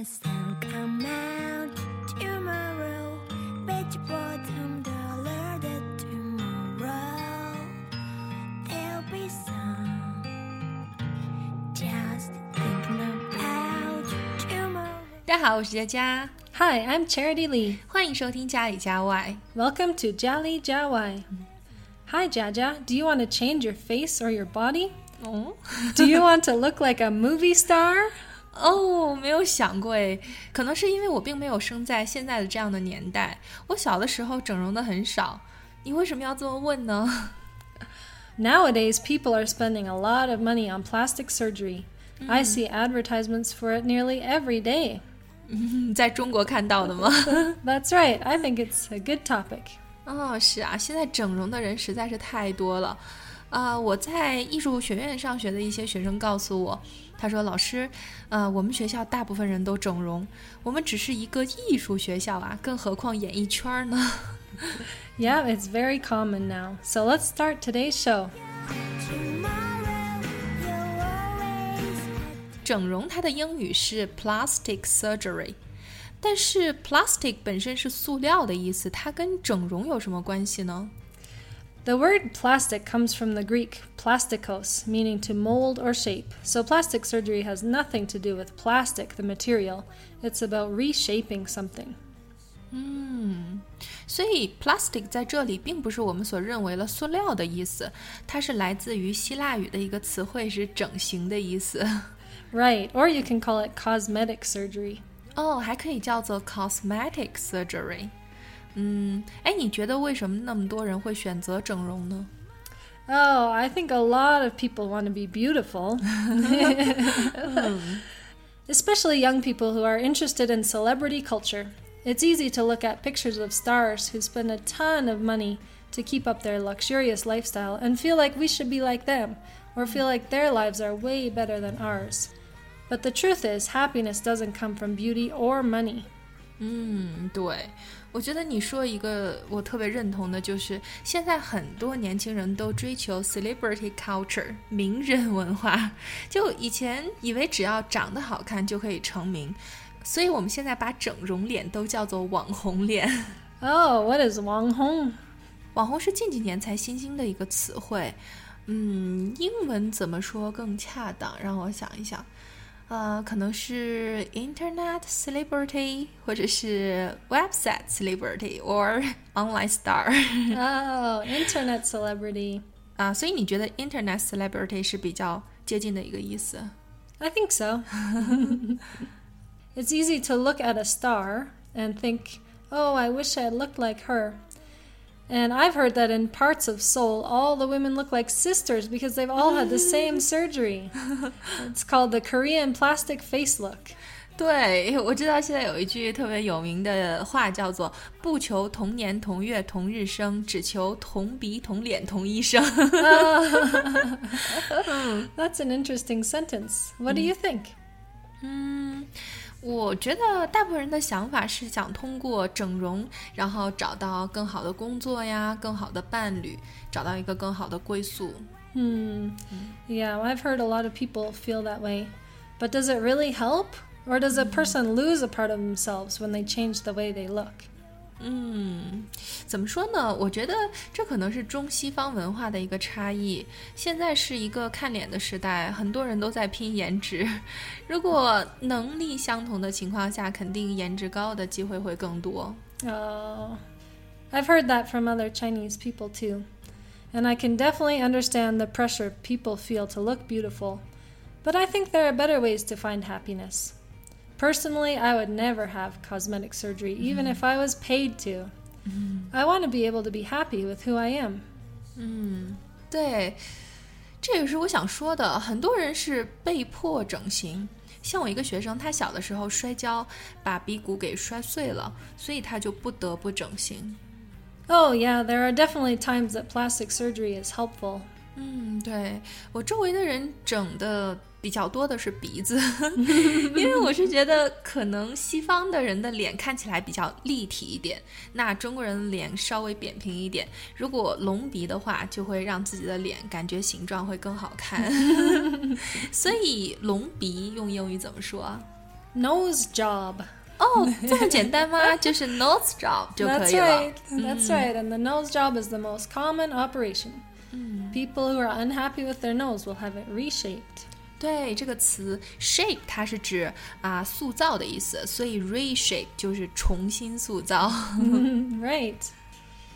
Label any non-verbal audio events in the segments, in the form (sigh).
the sun come out tomorrow, bet your bottom dollar that tomorrow there'll be sun. Just thinking about tomorrow. 大家好，我是佳佳， Hi, I'm Charity Lee. 欢迎收听家里家外。 Welcome to Jali Jawai. Hi, Jaja. Do you want to change your face or your body? 哦 Do you want to look like a movie star? (laughs) 哦，没有想过诶，可能是因为我并没有生在现在的这样的年代，我小的时候整容的很少。你为什么要这么问呢？Nowadays, people are spending a lot of money on plastic surgery. I see advertisements for it nearly every day. 在中国看到的吗？That's right. I think it's a good topic. 哦，是啊，现在整容的人实在是太多了。啊、我在艺术学院上学的一些学生告诉我，他说：“老师，呃，我们学校大部分人都整容，我们只是一个艺术学校啊，更何况演艺圈呢？” Yeah, it's very common now. So let's start today's show. 整容它的英语是 plastic surgery，但是 plastic 本身是塑料的意思，它跟整容有什么关系呢？The word plastic comes from the Greek plastikos, meaning to mold or shape. So plastic surgery has nothing to do with plastic, the material. It's about reshaping something. 所以 plastic 在这里并不是我们所认为的塑料的意思，它是来自于希腊语的一个词汇，是整形的意思。 Right, or you can call it cosmetic surgery. (laughs) 哦，还可以叫做 cosmetic surgery。 嗯，哎，你觉得为什么那么多人会选择整容呢？ Oh, I think a lot of people want to be beautiful. (laughs) (laughs) Especially young people who are interested in celebrity culture. It's easy to look at pictures of stars who spend a ton of money to keep up their luxurious lifestyle and feel like we should be like them, or feel like their lives are way better than ours. But the truth is, happiness doesn't come from beauty or money. 嗯，对，我觉得你说一个我特别认同的，就是现在很多年轻人都追求 celebrity culture 名人文化，就以前以为只要长得好看就可以成名，所以我们现在把整容脸都叫做网红脸。Oh, what is Wang Hong? 网红是近几年才新兴的一个词汇，嗯，英文怎么说更恰当？让我想一想，呃，可能是 Internet celebrity，或者是 website celebrity or (laughs) online star Oh, internet celebrity. 啊，所以你觉得 Internet celebrity 是比较接近的一个意思？ I think so. (laughs) it's easy to look at a star and think, oh, I wish I looked like her. And I've heard that in parts of Seoul, all the women look like sisters because they've all had the same (laughs) surgery. It's called the Korean plastic face look. 对，我知道现在有一句特别有名的话叫做“不求同年同月同日生，只求同鼻同脸同医生”。 (laughs) That's an interesting sentence. What do you think? (laughs) 嗯， 我觉得大部分人的想法是想通过整容，然后找到更好的工作呀，更好的伴侣，找到一个更好的归宿。 Hmm. Yeah, I've heard a lot of people feel that way. But does it really help? Or does a person lose a part of themselves when they change the way they look? 嗯，怎么说呢？我觉得这可能是中西方文化的一个差异。现在是一个看脸的时代，很多人都在拼颜值。如果能力相同的情况下，肯定颜值高的机会会更多。 Oh, I've heard that from other Chinese people too. And I can definitely understand the pressure people feel to look beautiful. But I think there are better ways to find happiness. Personally, I would never have cosmetic surgery, even if I was paid to. I want to be able to be happy with who I am. 对，这也是我想说的。很多人是被迫整形，像我一个学生，他小的时候摔跤，把鼻骨给摔碎了，所以他就不得不整形。 Oh, yeah, there are definitely times that plastic surgery is helpful. 嗯，对我周围的人整的 比较多的是鼻子，因为我是觉得可能西方的人的脸看起来比较立体一点，那中国人的脸稍微扁平一点。如果隆鼻的话，就会让自己的脸感觉形状会更好看。所以隆鼻用英语怎么说啊 Nose job. 哦，这么简单吗？就是 nose job 就可 That's 以了。right. That's right. And the nose job is the most common operation. People who are unhappy with their nose will have it reshaped. 对这个词 shape，它是指啊塑造的意思，所以 reshape 就是重新塑造。 right.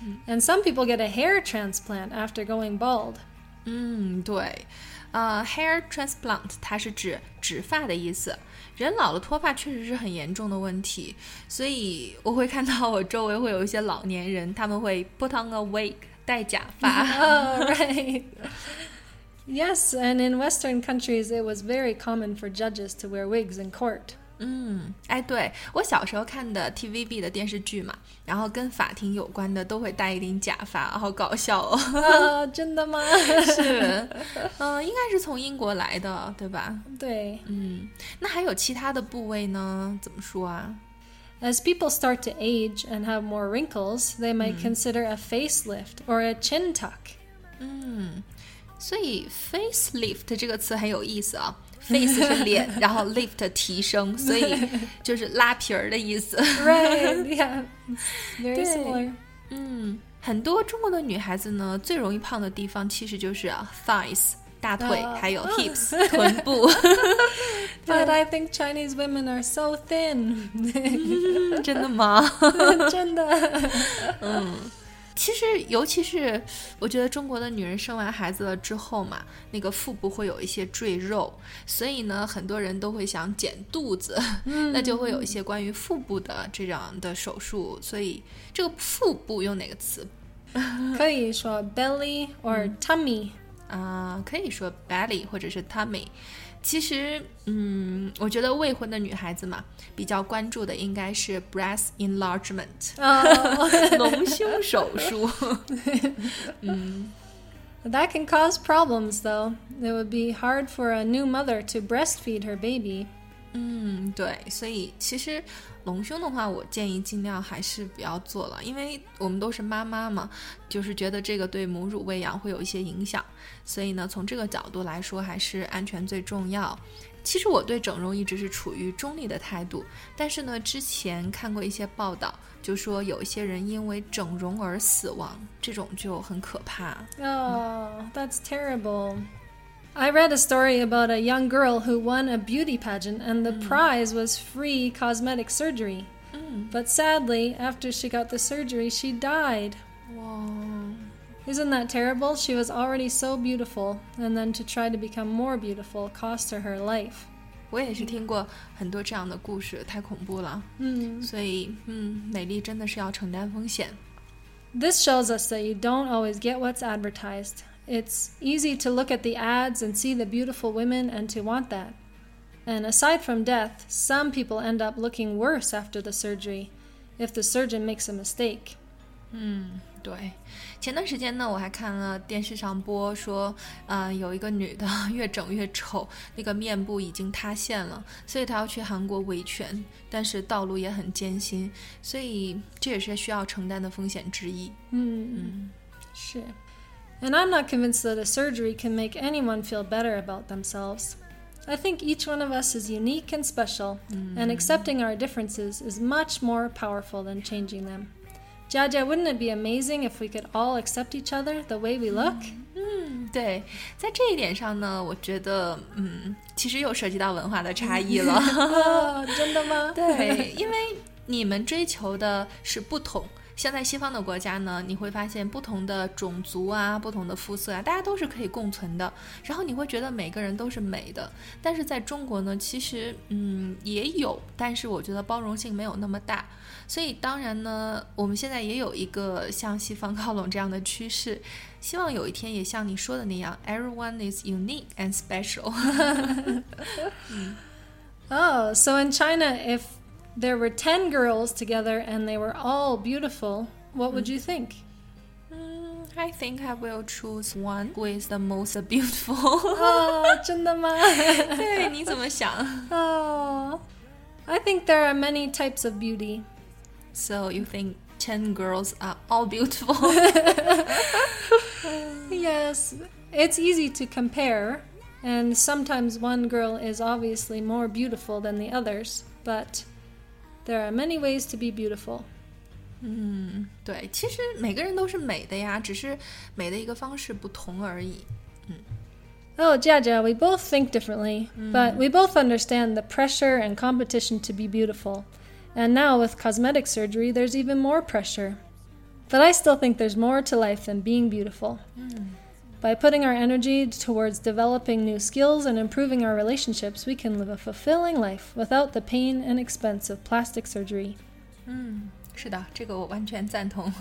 (laughs) And some people get a hair transplant after going bald. 嗯，对，呃，hair transplant 它是指植发的意思。人老了脱发确实是很严重的问题，所以我会看到我周围会有一些老年人，他们会 put on a wig 戴假发。 oh, (laughs) right. Yes, and in Western countries, it was very common for judges to wear wigs in court. 嗯，哎，对我小时候看的 TVB 的(laughs) 电视剧嘛，然后跟法庭有关的都会戴一顶假发，好搞笑哦。 Oh, 真的吗？是，(laughs) 嗯、应该是从英国来的，对吧？对。嗯，那还有其他的部位呢？怎么说啊？ As people start to age and have more wrinkles, they might consider a facelift or a chin tuck. 嗯， 所以 facelift 这个词很有意思啊。face 是脸，然后 lift 提升，所以就是拉皮儿的意思。Right, yeah. Very 对 similar. 嗯，很多中国的女孩子呢，最容易胖的地方其实就是啊 thighs 大腿，啊还有 hips 臀部。But I think Chinese women are so thin. 嗯真的吗？真的。其实，尤其是我觉得中国的女人生完孩子了之后嘛，那个腹部会有一些赘肉，所以呢，很多人都会想减肚子，那就会有一些关于腹部的这样的手术。所以，这个腹部用哪个词可以说 belly or tummy. 啊、可以说 belly 或者是 tummy。其实，嗯，我觉得未婚的女孩子嘛，比较关注的应该是 breast enlargement， Oh, 隆胸手术。 that (laughs) (laughs) can (laughs) cause problems, though. It would be hard for a new mother to breastfeed her baby. 嗯，对，所以其实隆胸的话，我建议尽量还是不要做了，因为我们都是妈妈嘛，就是觉得这个对母乳喂养会有一些影响，所以呢，从这个角度来说，还是安全最重要。其实我对整容一直是处于中立的态度，但是呢，之前看过一些报道，就说有一些人因为整容而死亡，这种就很可怕。Oh, that's terrible. I read a story about a young girl who won a beauty pageant, and the prize was free cosmetic surgery. But sadly, after she got the surgery, she died. 哇， Isn't that terrible? She was already so beautiful, and then to try to become more beautiful cost her her life. 我也是听过很多这样的故事，太恐怖了。 Hmm. 所以，嗯，美丽真的是要承担风险。 This shows us that you don't always get what's advertised. It's easy to look at the ads and see the beautiful women and to want that. And aside from death, some people end up looking worse after the surgery if the surgeon makes a mistake. 嗯，对。前段时间呢，我还看了电视上播说，呃，有一个女的越整越丑，那个面部已经塌陷了，所以她要去韩国维权，但是道路也很艰辛，所以这也是需要承担的风险之一。 Hmm. Sure. And I'm not convinced that a surgery can make anyone feel better about themselves. I think each one of us is unique and special, and accepting our differences is much more powerful than changing them. Jaja, wouldn't it be amazing if we could all accept each other the way we look? 嗯，对，在这一点上呢，我觉得，嗯，其实又涉及到文化的差异(laughs) 了。 oh, 真的吗？对，因为你们追求的是不同。 (laughs) 像在西方的国家呢，你会发现不同的种族啊、不同的肤色啊，大家都是可以共存的。然后你会觉得每个人都是美的。但是在中国呢，其实嗯也有，但是我觉得包容性没有那么大。所以当然呢，我们现在也有一个向西方靠拢这样的趋势。希望有一天也像你说的那样，everyone is unique and special。(laughs) Oh, so in China, if there were 10 girls together and they were all beautiful, what would you think? Mm, I think I will choose one who is the most beautiful. (laughs) Oh, 真的吗？对，你怎么想 Oh, (laughs) I think there are many types of beauty. ？So you think ten girls are all beautiful? (laughs) Yes, it's easy to compare, And sometimes one girl is obviously more beautiful than the others, but there are many ways to be beautiful. 嗯，对，其实每个人都是美的呀，只是美的一个方式不同而已。 Oh, Jaja, we both think differently, but we both understand the pressure and competition to be beautiful. And now with cosmetic surgery, there's even more pressure. But I still think there's more to life than being beautiful. By putting our energy towards developing new skills and improving our relationships, we can live a fulfilling life without the pain and expense of plastic surgery. 是的，这个我完全赞同。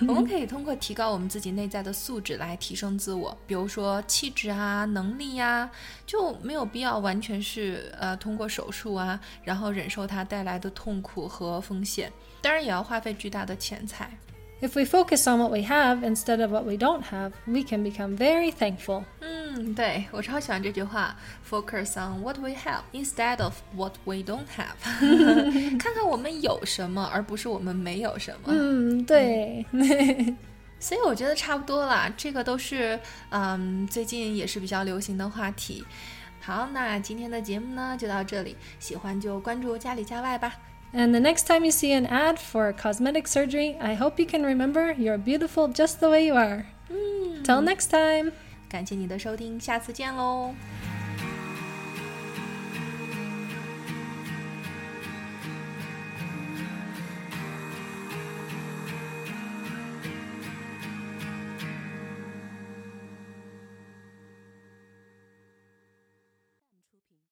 我们可以通过提高我们自己内在的素质来提升自我，比如说气质啊、能力呀、就没有必要完全是呃通过手术啊，然后忍受它带来的痛苦和风险。当然也要花费巨大的钱财。 (laughs) If we focus on what we have instead of what we don't have, we can become very thankful. 嗯，对我超喜欢这句话，Focus on what we have instead of what we don't have (laughs) 。看看我们有什么，而不是我们没有什么。 Mm, 对。所以我觉得差不多啦，这个都是嗯最近也是比较流行的话题。好，那今天的节目呢就到这里，喜欢就关注家里家外吧。 And the next time you see an ad for cosmetic surgery, I hope you can remember you're beautiful just the way you are. Till next time. 感谢你的收听，下次见喽。